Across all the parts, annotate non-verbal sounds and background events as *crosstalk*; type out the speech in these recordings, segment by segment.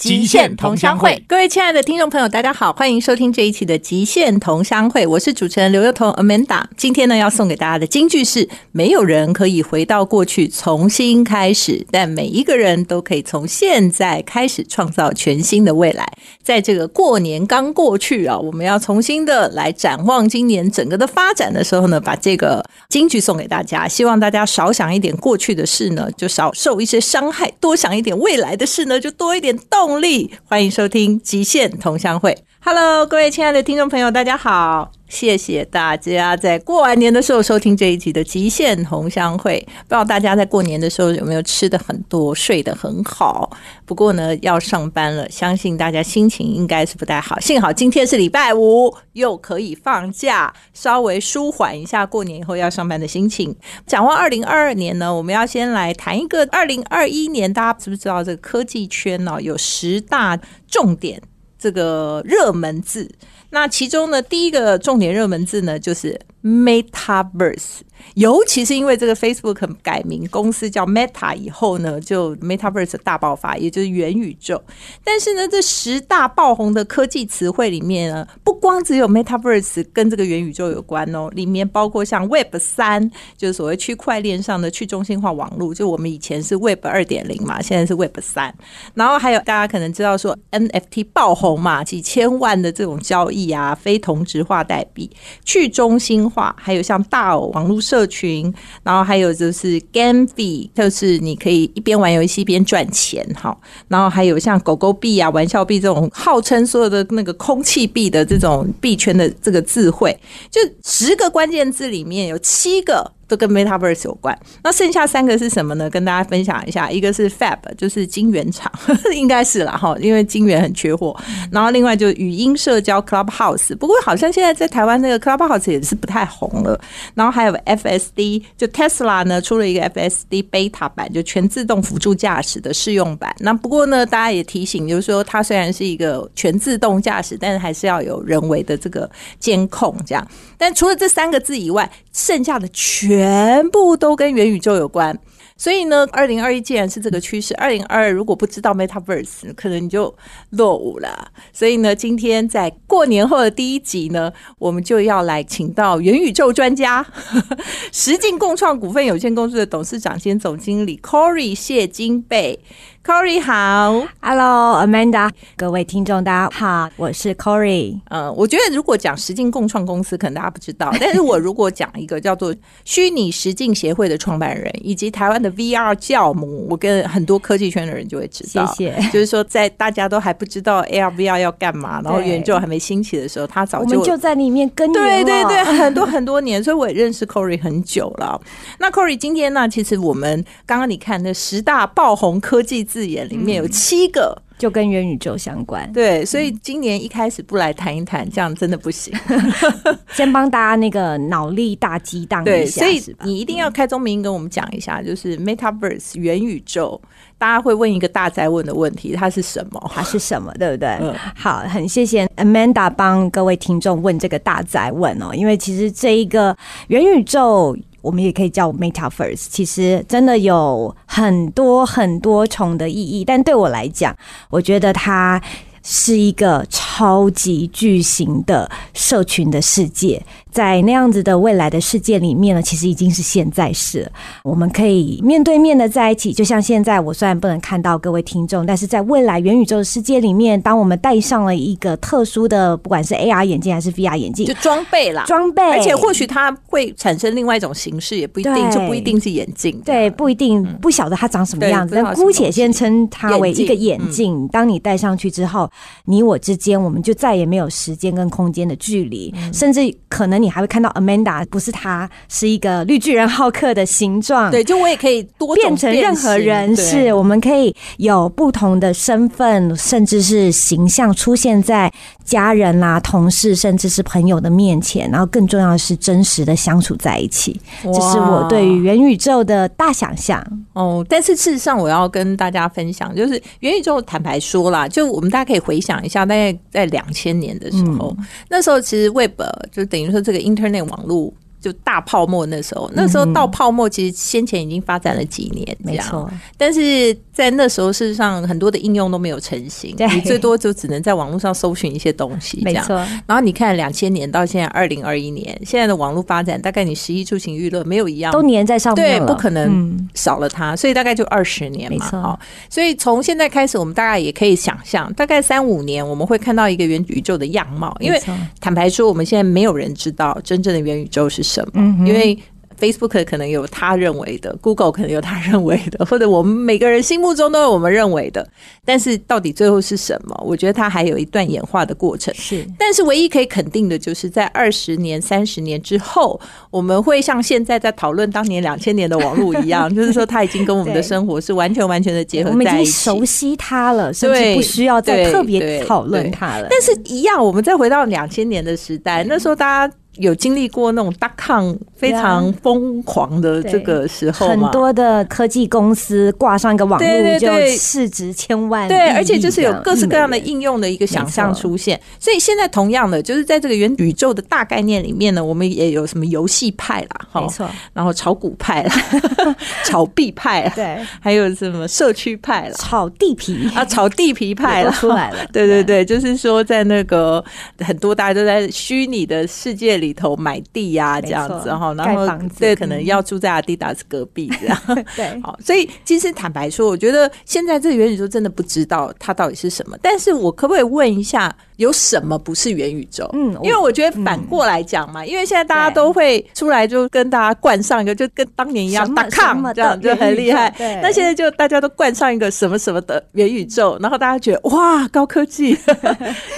极限同乡会，各位亲爱的听众朋友，大家好，欢迎收听这一期的极限同乡会，我是主持人刘幼彤 Amanda。今天呢，要送给大家的金句是：没有人可以回到过去重新开始，但每一个人都可以从现在开始创造全新的未来。在这个过年刚过去啊，我们要重新的来展望今年整个的发展的时候呢，把这个金句送给大家，希望大家少想一点过去的事呢，就少受一些伤害；多想一点未来的事呢，就多一点动。动力，欢迎收听《极限同乡会》。Hello，各位亲爱的听众朋友，大家好！谢谢大家在过完年的时候收听这一集的《极限同乡会》。不知道大家在过年的时候有没有吃的很多、睡得很好？不过呢，要上班了，相信大家心情应该是不太好。幸好今天是礼拜五，又可以放假，稍微舒缓一下过年以后要上班的心情。展望二零二二年呢，我们要先来谈一个二零二一年，大家知不知道这个科技圈呢有十大重点这个热门字？那其中呢，第一个重点热门字呢，就是 Metaverse。尤其是因为这个 Facebook 改名公司叫 Meta 以后呢，就 Metaverse 大爆发，也就是元宇宙。但是呢，这十大爆红的科技词汇里面呢，不光只有 Metaverse 跟这个元宇宙有关哦，里面包括像 Web 三，就是所谓区块链上的去中心化网络，就我们以前是 Web 二点零嘛，现在是 Web 三。然后还有大家可能知道说 NFT 爆红嘛，几千万的这种交易啊，非同质化代币、去中心化，还有像大偶网络。社群，然后还有就是 Game Fee，就是你可以一边玩游戏一边赚钱哈。然后还有像狗狗币啊、玩笑币这种号称所有的那个空气币的这种币圈的这个智慧，就十个关键字里面有七个。都跟 Metaverse 有关，那剩下三个是什么呢？跟大家分享一下，一个是 Fab，就是晶圆厂，应该是了哈，因为晶圆很缺货。然后另外就语音社交 Clubhouse，不过好像现在在台湾那个 Clubhouse 也是不太红了。然后还有 FSD，就 Tesla 呢出了一个 FSD Beta 版，就全自动辅助驾驶的试用版。那不过呢，大家也提醒，就是说它虽然是一个全自动驾驶，但是还是要有人为的这个监控这样。但除了这三个字以外，剩下的全部都跟元宇宙有关，所以呢，二零二一既然是这个趋势，二零二二如果不知道 Metaverse，可能你就落伍了。所以呢，今天在过年后的第一集呢，我们就要来请到元宇宙专家，*laughs* 实境共创股份有限公司的董事长兼总经理 Corey 谢金贝。Corey 好，Hello Amanda，各位听众大家好，我是 Corey。呃，我觉得如果讲实境共创公司，可能大家不知道，*laughs* 但是我如果讲一个叫做虚拟实境协会的创办人，以及台湾的 VR 教母，我跟很多科技圈的人就会知道。谢谢。就是说，在大家都还不知道 AR VR 要干嘛，然后元宇宙还没兴起的时候，他早就就在里面跟对对对，很多很多年，所以我也认识 Corey 很久了。那 Corey 今天呢，其实我们刚刚你看那十大爆红科技。字眼里面有七个就跟元宇宙相关，对，所以今年一开始不来谈一谈，这样真的不行。*laughs* 先帮大家那个脑力大激荡一下，所以你一定要开宗明义跟我们讲一下，就是 Metaverse 元宇宙，大家会问一个大灾问的问题，它是什么？它是什么？对不对？好，很谢谢 Amanda 帮各位听众问这个大灾问哦，因为其实这一个元宇宙。我们也可以叫 Meta First，其实真的有很多很多重的意义，但对我来讲，我觉得它是一个超级巨型的社群的世界。在那样子的未来的世界里面呢，其实已经是现在式。我们可以面对面的在一起，就像现在，我虽然不能看到各位听众，但是在未来元宇宙的世界里面，当我们戴上了一个特殊的，不管是 AR 眼镜还是 VR 眼镜，就装备啦，装备，而且或许它会产生另外一种形式，也不一定，就不一定是眼镜，对，不一定，不晓得它长什么样子，但姑且先称它为一个眼镜。当你戴上去之后，你我之间，我们就再也没有时间跟空间的距离，甚至可能。你还会看到 Amanda 不是他，是一个绿巨人浩克的形状。对，就我也可以多变成任何人，是我们可以有不同的身份，甚至是形象出现在家人啦、同事，甚至是朋友的面前。然后更重要的是，真实的相处在一起。这是我对于元宇宙的大想象。哦，但是事实上，我要跟大家分享，就是元宇宙，坦白说啦，就我们大家可以回想一下，大概在两千年的时候，那时候其实 Web 就等于说这个 Internet 网络。就大泡沫那时候，那时候到泡沫其实先前已经发展了几年，没错。但是在那时候，事实上很多的应用都没有成型，你最多就只能在网络上搜寻一些东西，没错。然后你看两千年到现在二零二一年，现在的网络发展，大概你十一出行娱乐没有一样都粘在上面，对，不可能少了它，所以大概就二十年嘛，好。所以从现在开始，我们大概也可以想象，大概三五年我们会看到一个元宇宙的样貌，因为坦白说，我们现在没有人知道真正的元宇宙是什么，因为。Facebook 可能有他认为的，Google 可能有他认为的，*laughs* 或者我们每个人心目中都有我们认为的。但是到底最后是什么？我觉得它还有一段演化的过程。是，但是唯一可以肯定的就是在二十年、三十年之后，我们会像现在在讨论当年两千年的网络一样，*laughs* 就是说它已经跟我们的生活是完全完全的结合在一起，熟悉它了，甚至不需要再特别讨论它了。但是，一样，我们再回到两千年的时代，那时候大家。有经历过那种大抗非常疯狂的这个时候很多的科技公司挂上一个网络就市值千万，对，而且就是有各式各样的应用的一个想象出现。所以现在同样的，就是在这个元宇宙的大概念里面呢，我们也有什么游戏派啦，没错，然后炒股派啦，*laughs* 炒币派，对，还有什么社区派了，炒地皮。啊，炒地皮派了出来了，*laughs* 对对对，就是说在那个很多大家都在虚拟的世界里。里头买地呀，这样子哈，然后对，可能要住在阿迪达斯隔壁这样。*laughs* 对，*laughs* 好，所以其实坦白说，我觉得现在这个元宇宙真的不知道它到底是什么。但是我可不可以问一下，有什么不是元宇宙？嗯，因为我觉得反过来讲嘛，因为现在大家都会出来就跟大家冠上一个，就跟当年一样打抗这样就很厉害。那现在就大家都冠上一个什么什么的元宇宙，然后大家觉得哇，高科技。*laughs*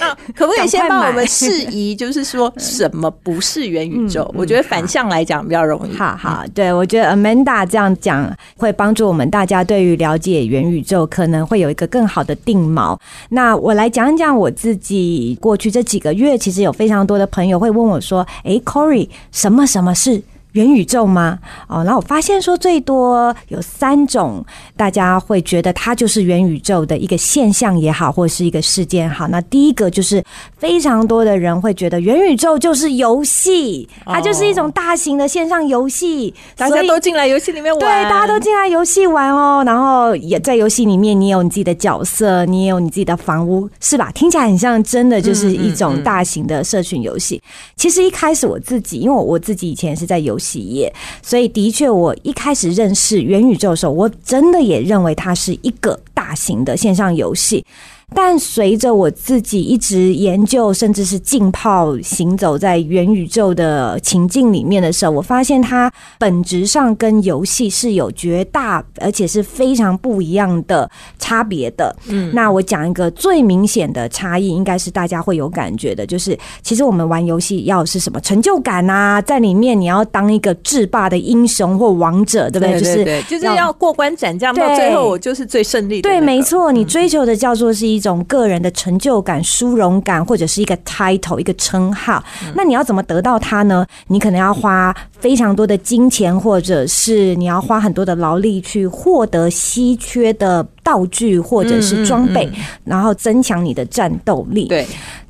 那可不可以先帮我们示意，就是说什么不？是元宇宙，我觉得反向来讲比较容易。好好，对我觉得 Amanda 这样讲会帮助我们大家对于了解元宇宙可能会有一个更好的定锚。那我来讲讲我自己过去这几个月，其实有非常多的朋友会问我说：“哎，Corey，什么什么是？”元宇宙吗？哦，然后我发现说最多有三种，大家会觉得它就是元宇宙的一个现象也好，或者是一个事件好。那第一个就是非常多的人会觉得元宇宙就是游戏，它就是一种大型的线上游戏，大家都进来游戏里面玩，对，大家都进来游戏玩哦。然后也在游戏里面，你有你自己的角色，你也有你自己的房屋，是吧？听起来很像真的就是一种大型的社群游戏。其实一开始我自己，因为我自己以前是在游企业，所以的确，我一开始认识元宇宙的时候，我真的也认为它是一个大型的线上游戏。但随着我自己一直研究，甚至是浸泡、行走在元宇宙的情境里面的时候，我发现它本质上跟游戏是有绝大而且是非常不一样的差别的。嗯，那我讲一个最明显的差异，应该是大家会有感觉的，就是其实我们玩游戏要是什么成就感啊，在里面你要当一个制霸的英雄或王者，对不对？就是就是要过关斩将，到最后我就是最胜利。对，没错，你追求的叫做是一。种个人的成就感、殊荣感，或者是一个 title、一个称号，那你要怎么得到它呢？你可能要花非常多的金钱，或者是你要花很多的劳力去获得稀缺的道具或者是装备，然后增强你的战斗力。对。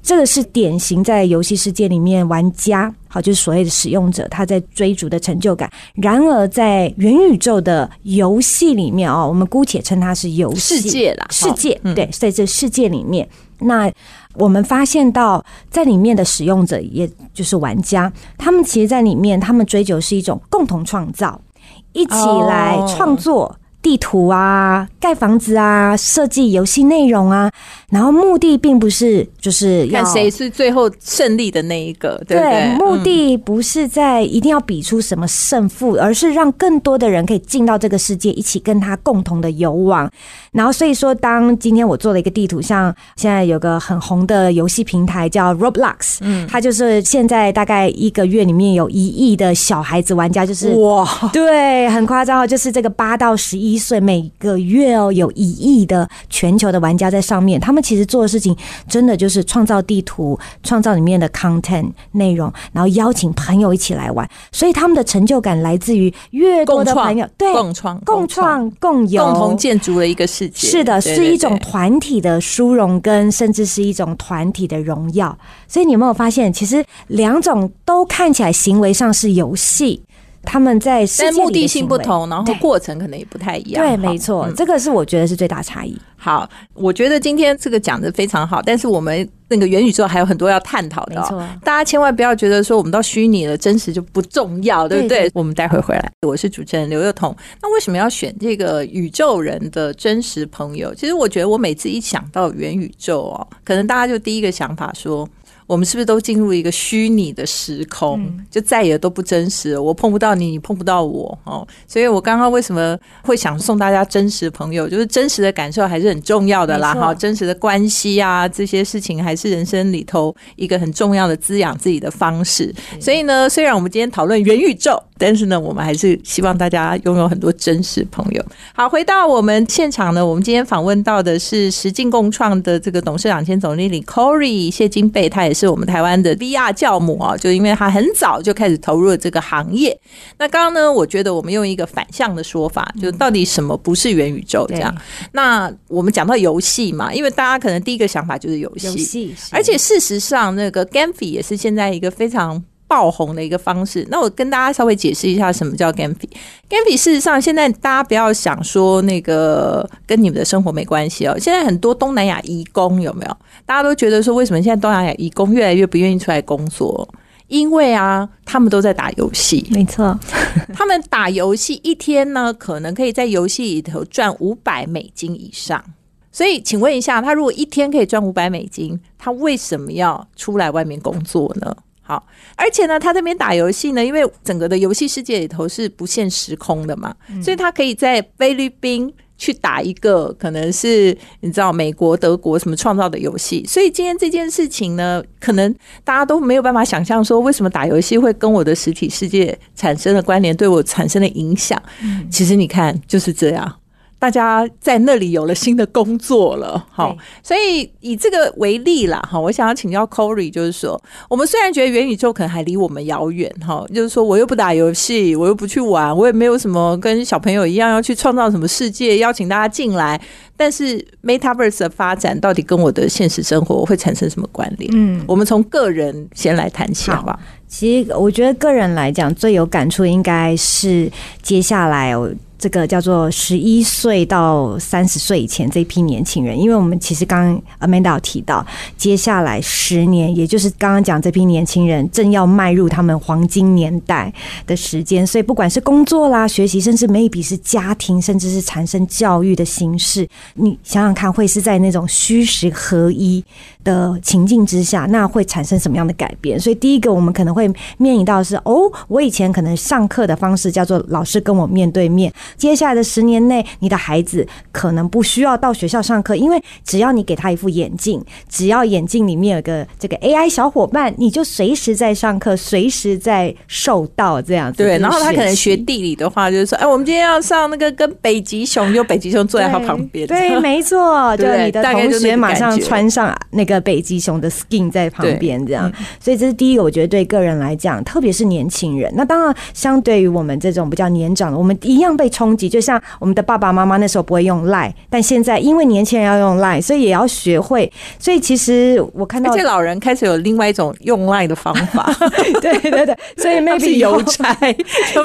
这个是典型在游戏世界里面玩家，好，就是所谓的使用者，他在追逐的成就感。然而，在元宇宙的游戏里面哦，我们姑且称它是游戏世界啦，世界对，在这世界里面，那我们发现到在里面的使用者，也就是玩家，他们其实，在里面，他们追求是一种共同创造，一起来创作。地图啊，盖房子啊，设计游戏内容啊，然后目的并不是就是看谁是最后胜利的那一个，对，目的不是在一定要比出什么胜负，而是让更多的人可以进到这个世界，一起跟他共同的游玩。然后，所以说，当今天我做了一个地图，像现在有个很红的游戏平台叫 Roblox，嗯，它就是现在大概一个月里面有一亿的小孩子玩家，就是哇，对，很夸张哦，就是这个八到十亿。一岁，每个月哦有一亿的全球的玩家在上面，他们其实做的事情真的就是创造地图，创造里面的 content 内容，然后邀请朋友一起来玩，所以他们的成就感来自于越多的朋友，对，共创、共创、共有、共同建筑了一个世界。是的，是一种团体的殊荣，跟甚至是一种团体的荣耀。所以你有没有发现，其实两种都看起来行为上是游戏。他们在但目的性不同，然后过程可能也不太一样。对，没错，这个是我觉得是最大差异。好，我觉得今天这个讲的非常好，但是我们那个元宇宙还有很多要探讨的。大家千万不要觉得说我们到虚拟了，真实就不重要，对不对？我们待会回来。我是主持人刘幼彤。那为什么要选这个宇宙人的真实朋友？其实我觉得我每次一想到元宇宙哦，可能大家就第一个想法说。我们是不是都进入一个虚拟的时空，就再也都不真实了？我碰不到你，你碰不到我哦。所以我刚刚为什么会想送大家真实朋友？就是真实的感受还是很重要的啦，哈，真实的关系啊，这些事情还是人生里头一个很重要的滋养自己的方式。所以呢，虽然我们今天讨论元宇宙，但是呢，我们还是希望大家拥有很多真实朋友。好，回到我们现场呢，我们今天访问到的是实境共创的这个董事长兼总经理 Corey 谢金贝，他也。是我们台湾的 VR 教母啊，就因为他很早就开始投入了这个行业。那刚刚呢，我觉得我们用一个反向的说法，就到底什么不是元宇宙这样？那我们讲到游戏嘛，因为大家可能第一个想法就是游戏，而且事实上，那个 GameFi 也是现在一个非常。爆红的一个方式，那我跟大家稍微解释一下什么叫 GameFi。GameFi 事实上，现在大家不要想说那个跟你们的生活没关系哦。现在很多东南亚移工有没有？大家都觉得说，为什么现在东南亚移工越来越不愿意出来工作？因为啊，他们都在打游戏。*laughs* 没错，他们打游戏一天呢，可能可以在游戏里头赚五百美金以上。所以，请问一下，他如果一天可以赚五百美金，他为什么要出来外面工作呢？好，而且呢，他这边打游戏呢，因为整个的游戏世界里头是不限时空的嘛，所以他可以在菲律宾去打一个可能是你知道美国、德国什么创造的游戏。所以今天这件事情呢，可能大家都没有办法想象说，为什么打游戏会跟我的实体世界产生了关联，对我产生了影响。其实你看就是这样。大家在那里有了新的工作了，好，所以以这个为例啦，哈，我想要请教 Corey，就是说，我们虽然觉得元宇宙可能还离我们遥远，哈，就是说我又不打游戏，我又不去玩，我也没有什么跟小朋友一样要去创造什么世界，邀请大家进来，但是 Metaverse 的发展到底跟我的现实生活会产生什么关联？嗯，我们从个人先来谈起，好不好？其实我觉得个人来讲最有感触应该是接下来。这个叫做十一岁到三十岁以前这批年轻人，因为我们其实刚 Amanda 提到，接下来十年，也就是刚刚讲这批年轻人正要迈入他们黄金年代的时间，所以不管是工作啦、学习，甚至 maybe 是家庭，甚至是产生教育的形式，你想想看，会是在那种虚实合一的情境之下，那会产生什么样的改变？所以第一个，我们可能会面临到是，哦，我以前可能上课的方式叫做老师跟我面对面。接下来的十年内，你的孩子可能不需要到学校上课，因为只要你给他一副眼镜，只要眼镜里面有个这个 AI 小伙伴，你就随时在上课，随时在受到这样子。对，然后他可能学地理的话，就是说，哎，我们今天要上那个跟北极熊，就北极熊坐在他旁边。对，*laughs* 没错，就你的同学马上穿上那个北极熊的 skin 在旁边，这样。所以这是第一个，我觉得对个人来讲，特别是年轻人。那当然，相对于我们这种比较年长的，我们一样被。冲击就像我们的爸爸妈妈那时候不会用赖，但现在因为年轻人要用赖，所以也要学会。所以其实我看到，而且老人开始有另外一种用赖的方法。*laughs* 对对对，所以 *laughs* maybe 邮差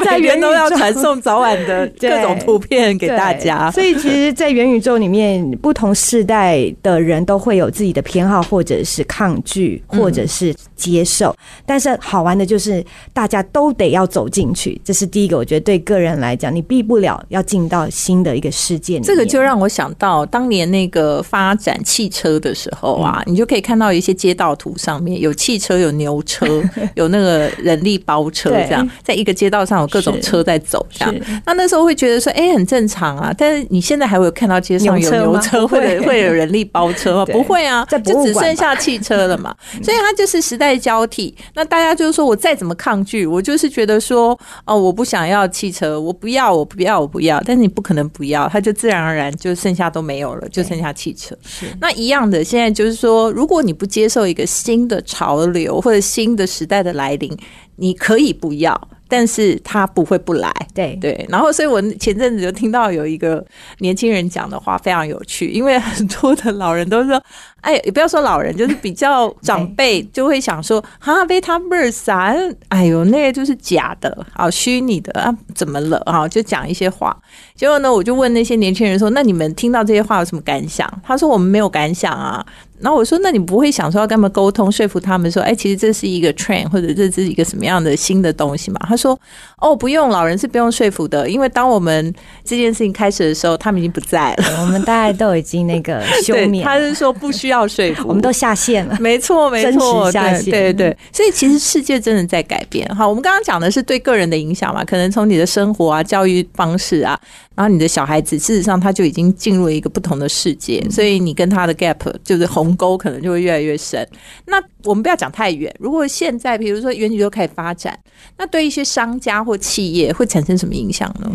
在元都要传送早晚的各种图片给大家。所以其实，在元宇宙里面，不同世代的人都会有自己的偏好，或者是抗拒，或者是接受。但是好玩的就是，大家都得要走进去。这是第一个，我觉得对个人来讲，你必不了。要进到新的一个世界，这个就让我想到当年那个发展汽车的时候啊，你就可以看到一些街道图上面有汽车、有牛车、*laughs* 有那个人力包车，这样在一个街道上有各种车在走，这样。那那时候会觉得说，哎，很正常啊。但是你现在还会看到街上有牛车或者会有人力包车吗？不会啊，就只剩下汽车了嘛。所以它就是时代交替。那大家就是说我再怎么抗拒，我就是觉得说，哦，我不想要汽车，我不要，我不要。要，我不要。但是你不可能不要，它就自然而然就剩下都没有了，就剩下汽车。是那一样的，现在就是说，如果你不接受一个新的潮流或者新的时代的来临，你可以不要。但是他不会不来，对对。然后，所以我前阵子就听到有一个年轻人讲的话非常有趣，因为很多的老人都说，哎，也不要说老人，就是比较长辈就会想说，哈，贝塔贝尔啊，哎呦，那个就是假的，啊，虚拟的啊，怎么了啊？就讲一些话。结果呢，我就问那些年轻人说，那你们听到这些话有什么感想？他说我们没有感想啊。然后我说：“那你不会想说要跟他们沟通，说服他们说，哎，其实这是一个 train，或者这是一个什么样的新的东西嘛？”他说：“哦，不用，老人是不用说服的，因为当我们这件事情开始的时候，他们已经不在了，我们大概都已经那个 *laughs* 休眠。他是说不需要说服，我们都下线了。没错，没错，下线，对对。所以其实世界真的在改变。好，我们刚刚讲的是对个人的影响嘛，可能从你的生活啊、教育方式啊。”然后你的小孩子，事实上他就已经进入了一个不同的世界，所以你跟他的 gap 就是鸿沟，可能就会越来越深。那我们不要讲太远，如果现在比如说元宇宙开始发展，那对一些商家或企业会产生什么影响呢？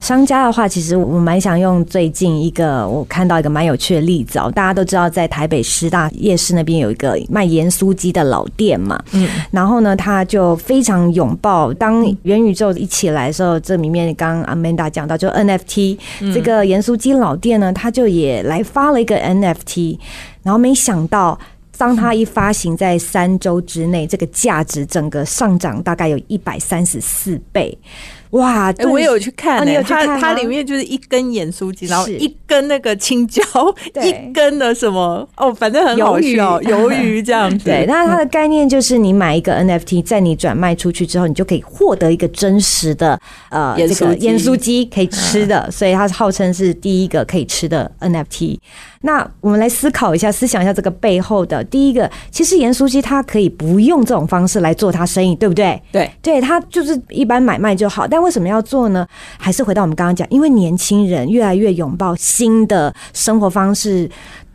商家的话，其实我蛮想用最近一个我看到一个蛮有趣的例子哦。大家都知道，在台北师大夜市那边有一个卖盐酥鸡的老店嘛，嗯，然后呢，他就非常拥抱当元宇宙一起来的时候，这里面刚 Amanda 讲到就 NFT。这个盐酥鸡老店呢，他就也来发了一个 NFT，然后没想到，当他一发行在三周之内，这个价值整个上涨大概有一百三十四倍。哇！我有去看，它它里面就是一根盐酥鸡，然后一根那个青椒，*laughs* 一根的什么哦，反正很好笑，鱿鱼这样子。*laughs* 对，那它的概念就是你买一个 NFT，在你转卖出去之后，你就可以获得一个真实的呃这个盐酥鸡可以吃的，所以它号称是第一个可以吃的 NFT。那我们来思考一下，思想一下这个背后的第一个，其实盐酥鸡它可以不用这种方式来做它生意，对不对？对，对，它就是一般买卖就好，但为什么要做呢？还是回到我们刚刚讲，因为年轻人越来越拥抱新的生活方式。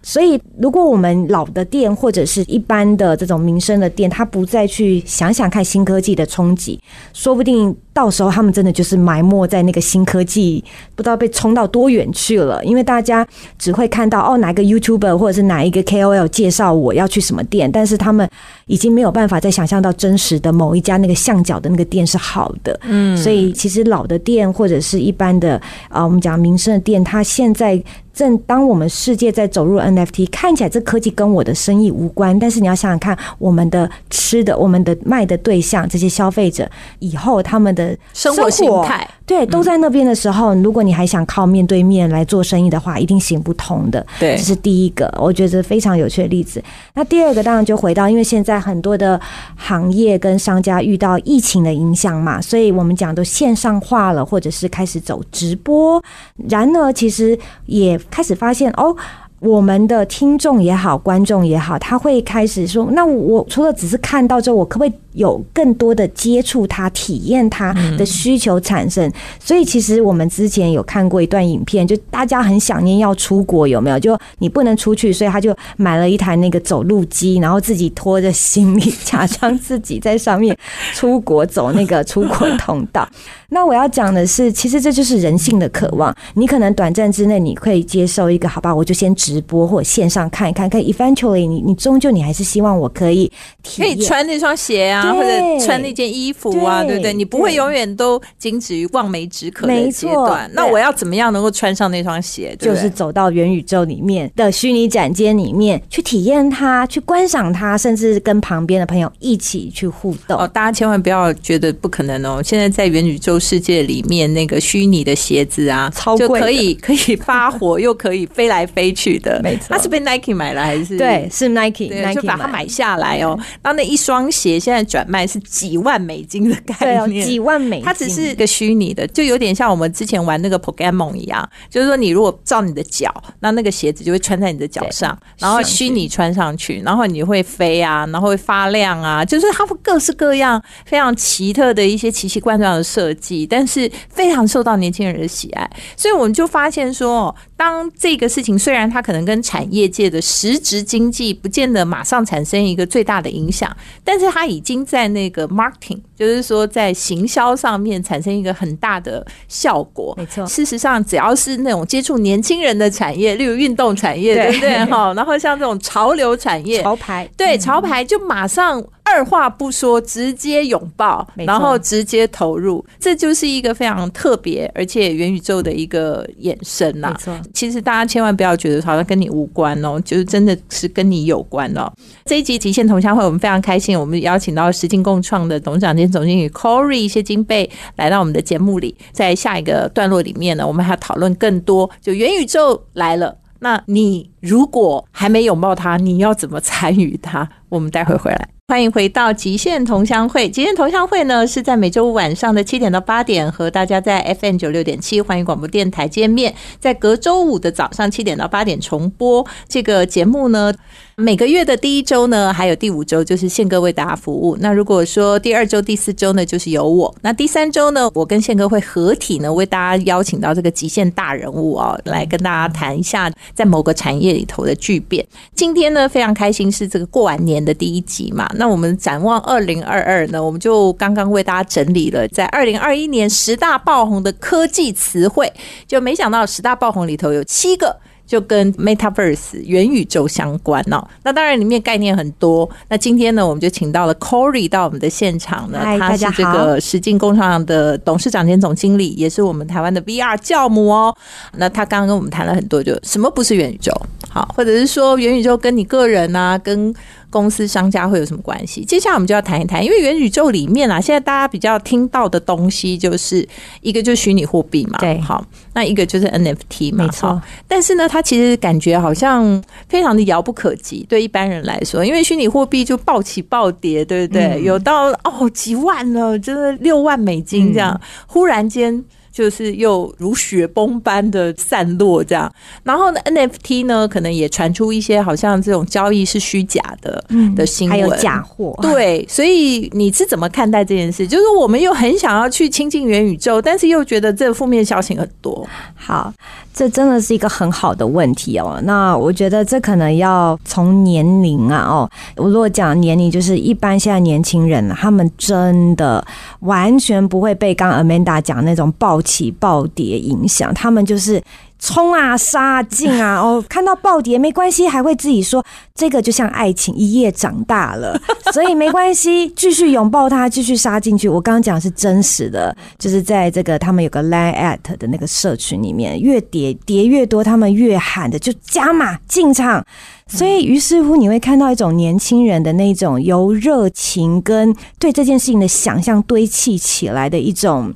所以，如果我们老的店或者是一般的这种民生的店，他不再去想想看新科技的冲击，说不定到时候他们真的就是埋没在那个新科技，不知道被冲到多远去了。因为大家只会看到哦，哪个 YouTuber 或者是哪一个 KOL 介绍我要去什么店，但是他们已经没有办法再想象到真实的某一家那个巷角的那个店是好的。嗯，所以其实老的店或者是一般的啊，我们讲民生的店，它现在。正当我们世界在走入 NFT，看起来这科技跟我的生意无关，但是你要想想看，我们的吃的、我们的卖的对象，这些消费者以后他们的生活形态，对，都在那边的时候，如果你还想靠面对面来做生意的话，一定行不通的。对，这是第一个，我觉得非常有趣的例子。那第二个当然就回到，因为现在很多的行业跟商家遇到疫情的影响嘛，所以我们讲都线上化了，或者是开始走直播。然而，其实也开始发现哦，我们的听众也好，观众也好，他会开始说：那我除了只是看到之后，我可不可以？有更多的接触他、体验他的需求产生，所以其实我们之前有看过一段影片，就大家很想念要出国，有没有？就你不能出去，所以他就买了一台那个走路机，然后自己拖着行李，*laughs* 假装自己在上面出国走那个出国通道。那我要讲的是，其实这就是人性的渴望。你可能短暂之内你可以接受一个，好吧，我就先直播或线上看一看，可以 eventually 你你终究你还是希望我可以可以穿那双鞋啊。或者穿那件衣服啊，对不对？你不会永远都仅止于望梅止渴的阶段。那我要怎么样能够穿上那双鞋？就是走到元宇宙里面的虚拟展间里面去体验它，去观赏它，甚至跟旁边的朋友一起去互动。哦，大家千万不要觉得不可能哦！现在在元宇宙世界里面，那个虚拟的鞋子啊，超贵，可以 *laughs* 可以发火，又可以飞来飞去的。没错，它是被 Nike 买了还是？对，是 Nike，就把它买下来哦。那那一双鞋现在转卖。是几万美金的概念，几万美，它只是一个虚拟的，就有点像我们之前玩那个 Pokemon 一样，就是说你如果照你的脚，那那个鞋子就会穿在你的脚上，然后虚拟穿上去，然后你会飞啊，然后会发亮啊，就是它会各式各样非常奇特的一些奇奇怪怪的设计。技，但是非常受到年轻人的喜爱。所以我们就发现说，当这个事情虽然它可能跟产业界的实质经济不见得马上产生一个最大的影响，但是它已经在那个 marketing，就是说在行销上面产生一个很大的效果。没错，事实上只要是那种接触年轻人的产业，例如运动产业，对不对？哈，然后像这种潮流产业，潮牌，对潮牌就马上。二话不说，直接拥抱，然后直接投入，这就是一个非常特别而且元宇宙的一个衍生呐。没错，其实大家千万不要觉得好像跟你无关哦，就是真的是跟你有关哦。这一集极限同乡会，我们非常开心，我们邀请到实境共创的董事长兼总经理 Corey 谢金贝来到我们的节目里。在下一个段落里面呢，我们还要讨论更多，就元宇宙来了，那你如果还没拥抱它，你要怎么参与它？我们待会回来。欢迎回到极限同乡会。极限同乡会呢，是在每周五晚上的七点到八点，和大家在 FM 九六点七欢迎广播电台见面。在隔周五的早上七点到八点重播这个节目呢。每个月的第一周呢，还有第五周，就是宪哥为大家服务。那如果说第二周、第四周呢，就是由我。那第三周呢，我跟宪哥会合体呢，为大家邀请到这个极限大人物哦，来跟大家谈一下在某个产业里头的巨变。今天呢，非常开心是这个过完年的第一集嘛。那我们展望二零二二呢，我们就刚刚为大家整理了在二零二一年十大爆红的科技词汇，就没想到十大爆红里头有七个。就跟 Metaverse 元宇宙相关哦，那当然里面概念很多。那今天呢，我们就请到了 Corey 到我们的现场呢，他是这个实境工厂的董事长兼总经理，也是我们台湾的 VR 教母哦。那他刚刚跟我们谈了很多，就什么不是元宇宙，好，或者是说元宇宙跟你个人啊，跟公司商家会有什么关系？接下来我们就要谈一谈，因为元宇宙里面啊，现在大家比较听到的东西，就是一个就是虚拟货币嘛，对，好，那一个就是 NFT 嘛，没错。但是呢，它其实感觉好像非常的遥不可及，对一般人来说，因为虚拟货币就暴起暴跌，对不对？有到哦几万了，真的六万美金这样，忽然间。就是又如雪崩般的散落，这样。然后呢，NFT 呢，可能也传出一些好像这种交易是虚假的嗯的新闻，还有假货。对，所以你是怎么看待这件事？就是我们又很想要去亲近元宇宙，但是又觉得这负面消息很多。好。这真的是一个很好的问题哦。那我觉得这可能要从年龄啊哦，我如果讲年龄，就是一般现在年轻人，他们真的完全不会被刚 Amanda 讲那种暴起暴跌影响，他们就是。冲啊，杀进啊！哦，看到暴跌没关系，还会自己说这个就像爱情，一夜长大了，所以没关系，继续拥抱它，继续杀进去。我刚刚讲是真实的，就是在这个他们有个 line at 的那个社群里面，越跌跌越多，他们越喊的就加码进场。所以于是乎，你会看到一种年轻人的那种由热情跟对这件事情的想象堆砌起来的一种。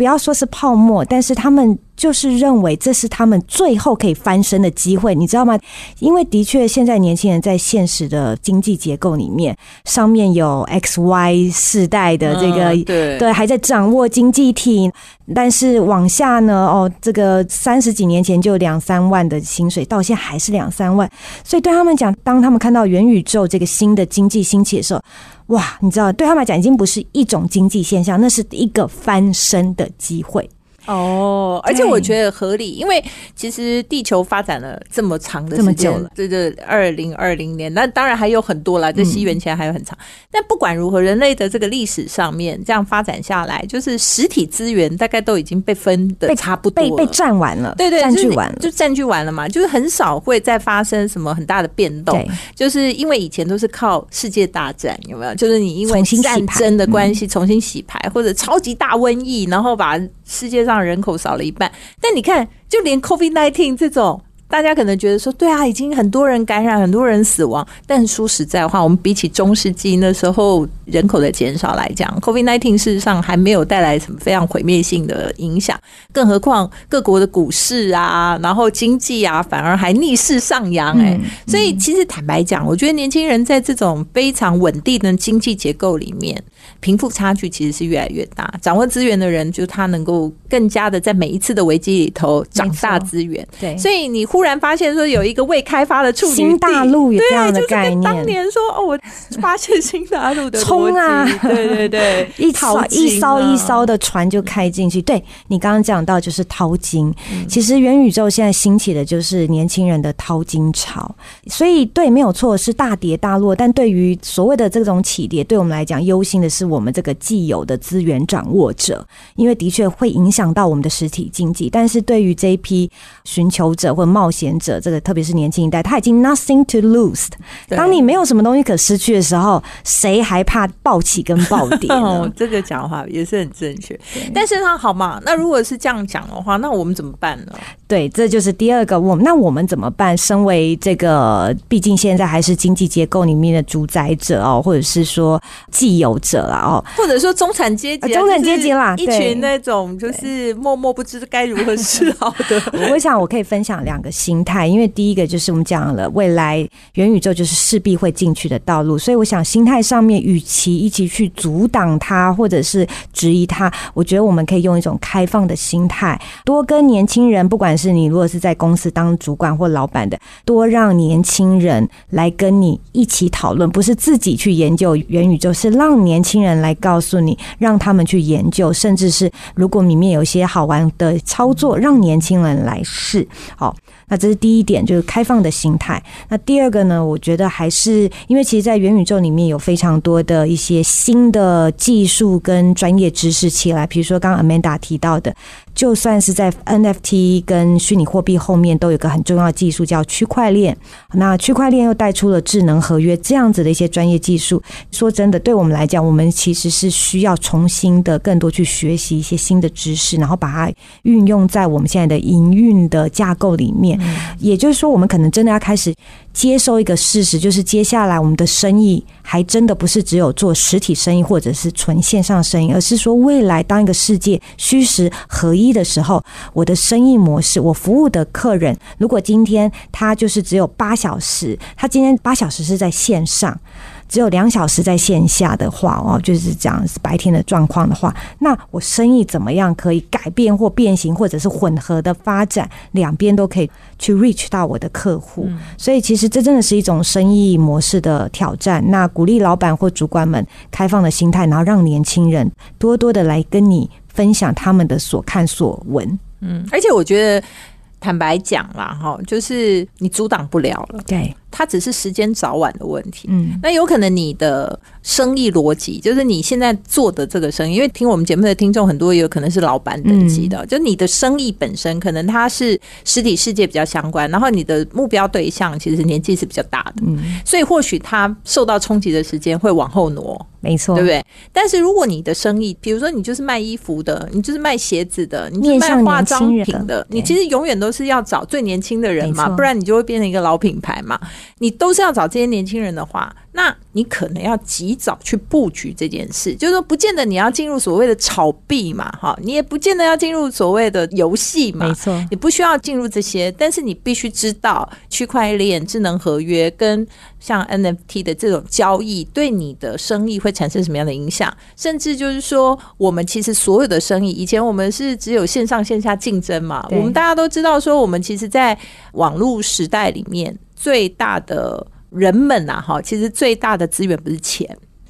不要说是泡沫，但是他们就是认为这是他们最后可以翻身的机会，你知道吗？因为的确，现在年轻人在现实的经济结构里面，上面有 X Y 世代的这个对对，还在掌握经济体，但是往下呢，哦，这个三十几年前就两三万的薪水，到现在还是两三万，所以对他们讲，当他们看到元宇宙这个新的经济兴起的时候。哇，你知道，对他们来讲已经不是一种经济现象，那是一个翻身的机会。哦，而且我觉得合理，因为其实地球发展了这么长的时间了，这个二零二零年，那当然还有很多了，这西元前还有很长。但不管如何，人类的这个历史上面这样发展下来，就是实体资源大概都已经被分的差不多，被被占完了，对对，占据完了，就占据完了嘛，就是很少会再发生什么很大的变动。就是因为以前都是靠世界大战，有没有？就是你因为战争的关系重新洗牌，或者超级大瘟疫，然后把世界上。人口少了一半，但你看，就连 COVID nineteen 这种。大家可能觉得说，对啊，已经很多人感染，很多人死亡。但说实在话，我们比起中世纪那时候人口的减少来讲，COVID-19 事实上还没有带来什么非常毁灭性的影响。更何况各国的股市啊，然后经济啊，反而还逆势上扬。哎，所以其实坦白讲，我觉得年轻人在这种非常稳定的经济结构里面，贫富差距其实是越来越大。掌握资源的人，就他能够更加的在每一次的危机里头长大资源。对，所以你忽然发现说有一个未开发的处女新大陆有这样的概念。当年说哦，我发现新大陆的冲啊，对 *laughs* 对对，一淘 *laughs* 一艘一艘的船就开进去。对你刚刚讲到就是淘金，其实元宇宙现在兴起的就是年轻人的淘金潮，所以对没有错是大跌大落，但对于所谓的这种起跌，对我们来讲忧心的是我们这个既有的资源掌握者，因为的确会影响到我们的实体经济。但是对于这一批寻求者或冒险者，这个特别是年轻一代，他已经 nothing to lose。当你没有什么东西可失去的时候，谁还怕暴起跟暴跌呢？*laughs* 这个讲话也是很正确。但是他好嘛？那如果是这样讲的话，那我们怎么办呢？对，这就是第二个。我那我们怎么办？身为这个，毕竟现在还是经济结构里面的主宰者哦，或者是说既有者啊哦，或者说中产阶级，中产阶级啦，一群那种就是默默不知该如何是好的。*laughs* 我想我可以分享两个心态，因为第一个就是我们讲了，未来元宇宙就是势必会进去的道路，所以我想心态上面，与其一起去阻挡它或者是质疑它，我觉得我们可以用一种开放的心态，多跟年轻人，不管是你如果是在公司当主管或老板的，多让年轻人来跟你一起讨论，不是自己去研究元宇宙，是让年轻人来告诉你，让他们去研究，甚至是如果里面有些好玩的操作，让年轻人来试。好，那这是第一点，就是开放的心态。那第二个呢？我觉得还是因为其实，在元宇宙里面有非常多的一些新的技术跟专业知识起来，比如说刚刚 Amanda 提到的。就算是在 NFT 跟虚拟货币后面，都有个很重要的技术叫区块链。那区块链又带出了智能合约这样子的一些专业技术。说真的，对我们来讲，我们其实是需要重新的更多去学习一些新的知识，然后把它运用在我们现在的营运的架构里面。也就是说，我们可能真的要开始。接受一个事实，就是接下来我们的生意还真的不是只有做实体生意或者是纯线上生意，而是说未来当一个世界虚实合一的时候，我的生意模式，我服务的客人，如果今天他就是只有八小时，他今天八小时是在线上。只有两小时在线下的话哦，就是讲白天的状况的话，那我生意怎么样可以改变或变形，或者是混合的发展，两边都可以去 reach 到我的客户。所以其实这真的是一种生意模式的挑战。那鼓励老板或主管们开放的心态，然后让年轻人多多的来跟你分享他们的所看所闻。嗯，而且我觉得坦白讲啦，哈，就是你阻挡不了了。对。它只是时间早晚的问题。嗯，那有可能你的生意逻辑，就是你现在做的这个生意，因为听我们节目的听众很多，也有可能是老板等级的，就你的生意本身可能它是实体世界比较相关，然后你的目标对象其实年纪是比较大的，嗯，所以或许它受到冲击的时间会往后挪，没错，对不对？但是如果你的生意，比如说你就是卖衣服的，你就是卖鞋子的，你是卖化妆品的，你其实永远都是要找最年轻的人嘛，不然你就会变成一个老品牌嘛。你都是要找这些年轻人的话，那你可能要及早去布局这件事，就是说，不见得你要进入所谓的炒币嘛，哈，你也不见得要进入所谓的游戏嘛，没错，你不需要进入这些，但是你必须知道区块链、智能合约跟像 NFT 的这种交易对你的生意会产生什么样的影响，甚至就是说，我们其实所有的生意，以前我们是只有线上线下竞争嘛，我们大家都知道说，我们其实，在网络时代里面。最大的人们呐，哈，其实最大的资源不是钱，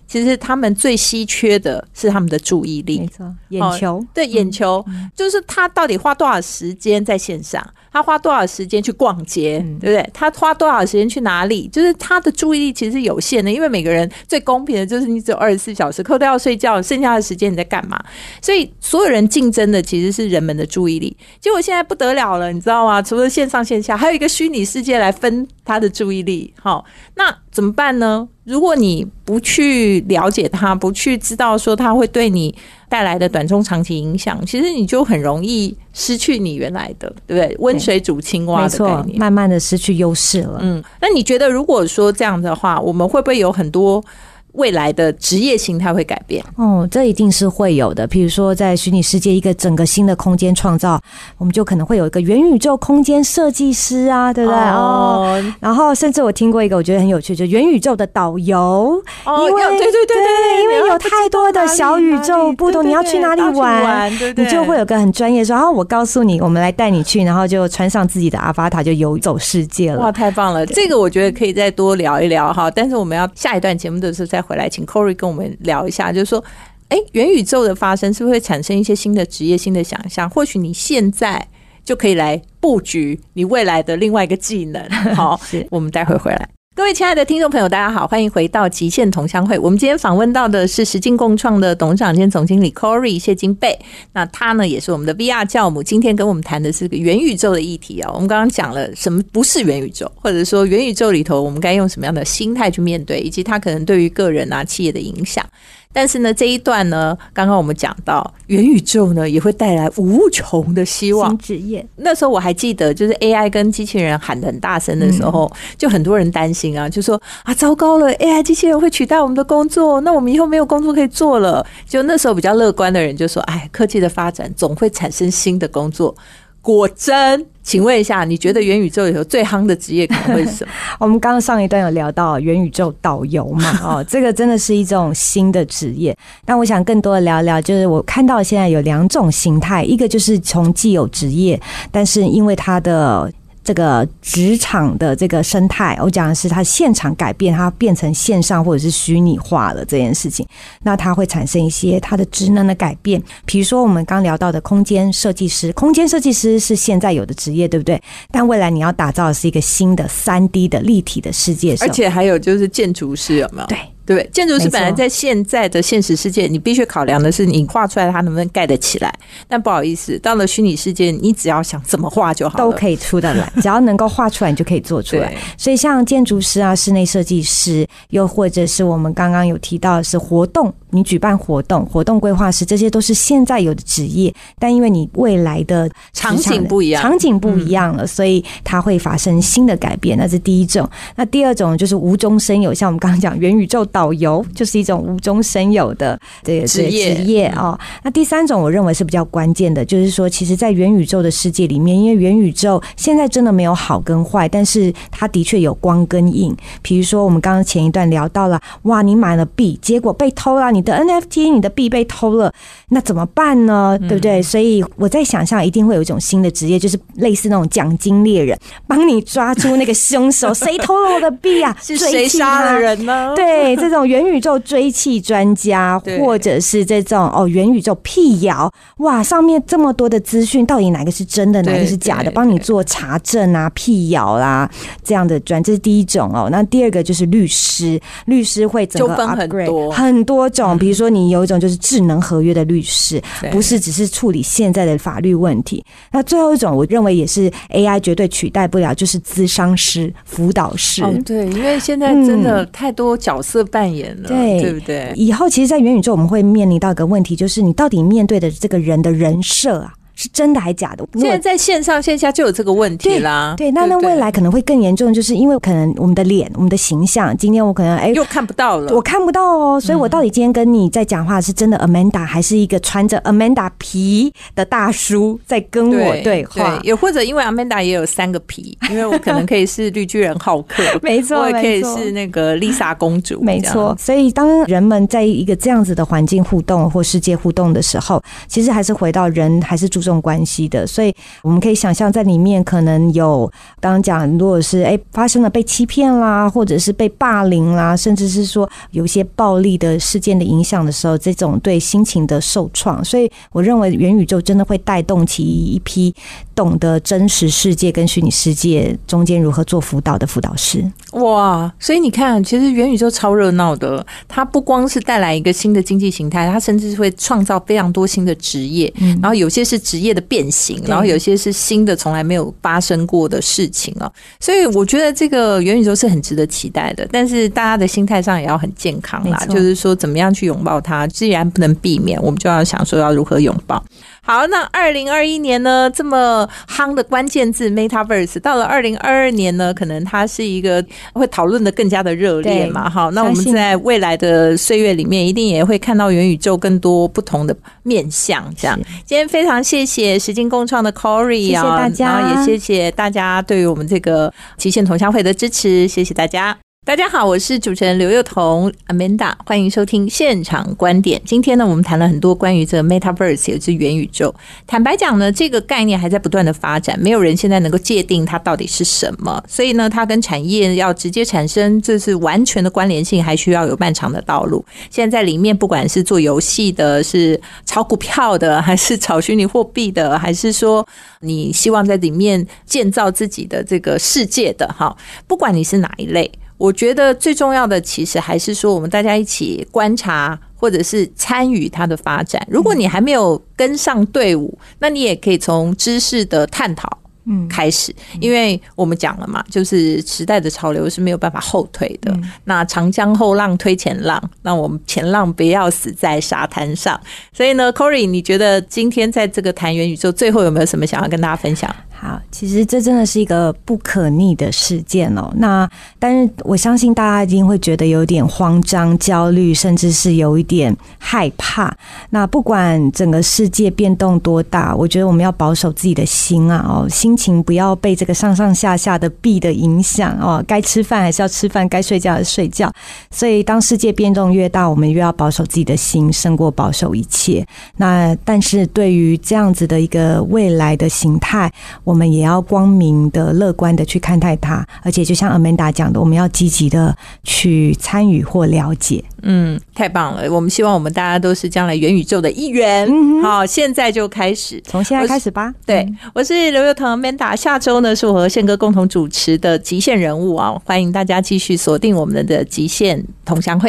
其实他们最稀缺的是他们的注意力，没错，眼球，对，眼球，就是他到底花多少时间在线上。他花多少时间去逛街，对不对？他花多少时间去哪里？就是他的注意力其实是有限的，因为每个人最公平的就是你只有二十四小时，扣掉要睡觉，剩下的时间你在干嘛？所以所有人竞争的其实是人们的注意力。结果现在不得了了，你知道吗？除了线上线下，还有一个虚拟世界来分他的注意力。好，那怎么办呢？如果你不去了解他，不去知道说他会对你。带来的短中长期影响，其实你就很容易失去你原来的，对不对？温水煮青蛙的概念，慢慢的失去优势了。嗯，那你觉得如果说这样的话，我们会不会有很多？未来的职业形态会改变哦，这一定是会有的。比如说，在虚拟世界一个整个新的空间创造，我们就可能会有一个元宇宙空间设计师啊，对不对？哦，然后甚至我听过一个我觉得很有趣，就元宇宙的导游。哦，因为对对对对，因为有太多的小宇宙不同，你要去哪里玩，你就会有个很专业说，然后我告诉你，我们来带你去，然后就穿上自己的阿巴塔就游走世界了。哇，太棒了！这个我觉得可以再多聊一聊哈。但是我们要下一段节目的时候再回来，请 Corey 跟我们聊一下，就是说，哎，元宇宙的发生是不是会产生一些新的职业、新的想象？或许你现在就可以来布局你未来的另外一个技能。好，*laughs* 我们待会回来。各位亲爱的听众朋友，大家好，欢迎回到极限同乡会。我们今天访问到的是实境共创的董事长兼总经理 Corey 谢金贝。那他呢，也是我们的 VR 教母。今天跟我们谈的是个元宇宙的议题啊。我们刚刚讲了什么不是元宇宙，或者说元宇宙里头我们该用什么样的心态去面对，以及他可能对于个人啊、企业的影响。但是呢，这一段呢，刚刚我们讲到元宇宙呢，也会带来无穷的希望。新职业，那时候我还记得，就是 AI 跟机器人喊的很大声的时候，就很多人担心啊，就说啊，糟糕了，AI 机器人会取代我们的工作，那我们以后没有工作可以做了。就那时候比较乐观的人就说，哎，科技的发展总会产生新的工作。果真，请问一下，你觉得元宇宙里头最夯的职业可能会是什么？*laughs* 我们刚刚上一段有聊到元宇宙导游嘛？*laughs* 哦，这个真的是一种新的职业。那我想更多的聊聊，就是我看到现在有两种形态，一个就是从既有职业，但是因为它的。这个职场的这个生态，我讲的是它现场改变，它变成线上或者是虚拟化了这件事情，那它会产生一些它的职能的改变。比如说我们刚聊到的空间设计师，空间设计师是现在有的职业，对不对？但未来你要打造的是一个新的三 D 的立体的世界，而且还有就是建筑师有没有？对。对，建筑师本来在现在的现实世界，你必须考量的是你画出来它能不能盖得起来。但不好意思，到了虚拟世界，你只要想怎么画就好，都可以出得来。*laughs* 只要能够画出来，你就可以做出来。*laughs* 所以像建筑师啊、室内设计师，又或者是我们刚刚有提到的是活动。你举办活动、活动规划师，这些都是现在有的职业，但因为你未来的场景不一样，场景不一样了，所以它会发生新的改变。那是第一种。那第二种就是无中生有，像我们刚刚讲元宇宙导游，就是一种无中生有的这个职业职业啊。那第三种，我认为是比较关键的，就是说，其实，在元宇宙的世界里面，因为元宇宙现在真的没有好跟坏，但是它的确有光跟影。比如说，我们刚刚前一段聊到了，哇，你买了币，结果被偷了，你。的 NFT，你的币被偷了，那怎么办呢？对不对？所以我在想象，一定会有一种新的职业，就是类似那种奖金猎人，帮你抓住那个凶手，谁偷了我的币啊？*laughs* 是谁杀了人呢？*laughs* 对，这种元宇宙追气专家，或者是这种哦，元宇宙辟谣，哇，上面这么多的资讯，到底哪个是真的，哪个是假的？帮你做查证啊、辟谣啦，这样的专，这是第一种哦。那第二个就是律师，律师会整个 upgrade 很多种。比如说，你有一种就是智能合约的律师，不是只是处理现在的法律问题。那最后一种，我认为也是 AI 绝对取代不了，就是咨商师、辅导师。对，因为现在真的太多角色扮演了，对对不对？以后其实，在元宇宙，我们会面临到一个问题，就是你到底面对的这个人的人设啊。是真的还是假的？现在在线上线下就有这个问题啦。对，那那未来可能会更严重，就是因为可能我们的脸、我们的形象，今天我可能哎又看不到了，我看不到哦。所以我到底今天跟你在讲话是真的 Amanda，还是一个穿着 Amanda 皮的大叔在跟我对话？也或者因为 Amanda 也有三个皮，因为我 *laughs* 可能可以是绿巨人浩克，没错，我也可以是那个丽莎公主，没错。所以当人们在一个这样子的环境互动或世界互动的时候，其实还是回到人还是注重关系的。所以我们可以想象，在里面可能有刚刚讲，如果是哎发生了被欺骗啦，或者是被霸凌啦，甚至是说有一些暴力的事件的影响的时候，这种对心情的受创。所以我认为元宇宙真的会带动起一批懂得真实世界跟虚拟世界中间如何做辅导的辅导师。哇！所以你看，其实元宇宙超热闹的，它不光是带来一个新的经济形态，它甚至是会创造非常多新的职业，然后有些是职业的变形。然后有些是新的，从来没有发生过的事情啊，所以我觉得这个元宇宙是很值得期待的。但是大家的心态上也要很健康啦，就是说怎么样去拥抱它，既然不能避免，我们就要想说要如何拥抱。好，那二零二一年呢，这么夯的关键字 Metaverse，到了二零二二年呢，可能它是一个会讨论的更加的热烈嘛。好，那我们在未来的岁月里面，一定也会看到元宇宙更多不同的面向。这样，今天非常谢谢时金共创的 Corey 啊，然后也谢谢大家对于我们这个极限同乡会的支持，谢谢大家。大家好，我是主持人刘幼彤 Amanda，欢迎收听现场观点。今天呢，我们谈了很多关于这个 Metaverse，也就是元宇宙。坦白讲呢，这个概念还在不断的发展，没有人现在能够界定它到底是什么。所以呢，它跟产业要直接产生这是完全的关联性，还需要有漫长的道路。现在在里面，不管是做游戏的，是炒股票的，还是炒虚拟货币的，还是说你希望在里面建造自己的这个世界的，哈，不管你是哪一类。我觉得最重要的，其实还是说，我们大家一起观察，或者是参与它的发展。如果你还没有跟上队伍，那你也可以从知识的探讨。嗯，开始，因为我们讲了嘛，就是时代的潮流是没有办法后退的。那长江后浪推前浪，那我们前浪不要死在沙滩上。所以呢，Corey，你觉得今天在这个谈元宇宙最后有没有什么想要跟大家分享？好，其实这真的是一个不可逆的事件哦。那但是我相信大家一定会觉得有点慌张、焦虑，甚至是有一点害怕。那不管整个世界变动多大，我觉得我们要保守自己的心啊，哦，心情不要被这个上上下下的币的影响哦。该吃饭还是要吃饭，该睡觉还是睡觉。所以当世界变动越大，我们越要保守自己的心，胜过保守一切。那但是对于这样子的一个未来的形态，我们也要光明的、乐观的去看待它，而且就像 Amanda 讲的，我们要积极的去参与或了解。嗯，太棒了！我们希望我们大家都是将来元宇宙的一员。好，现在就开始，从现在开始吧。对，我是刘幼彤 Amanda，下周呢是我和宪哥共同主持的极限人物啊，欢迎大家继续锁定我们的极限同乡会。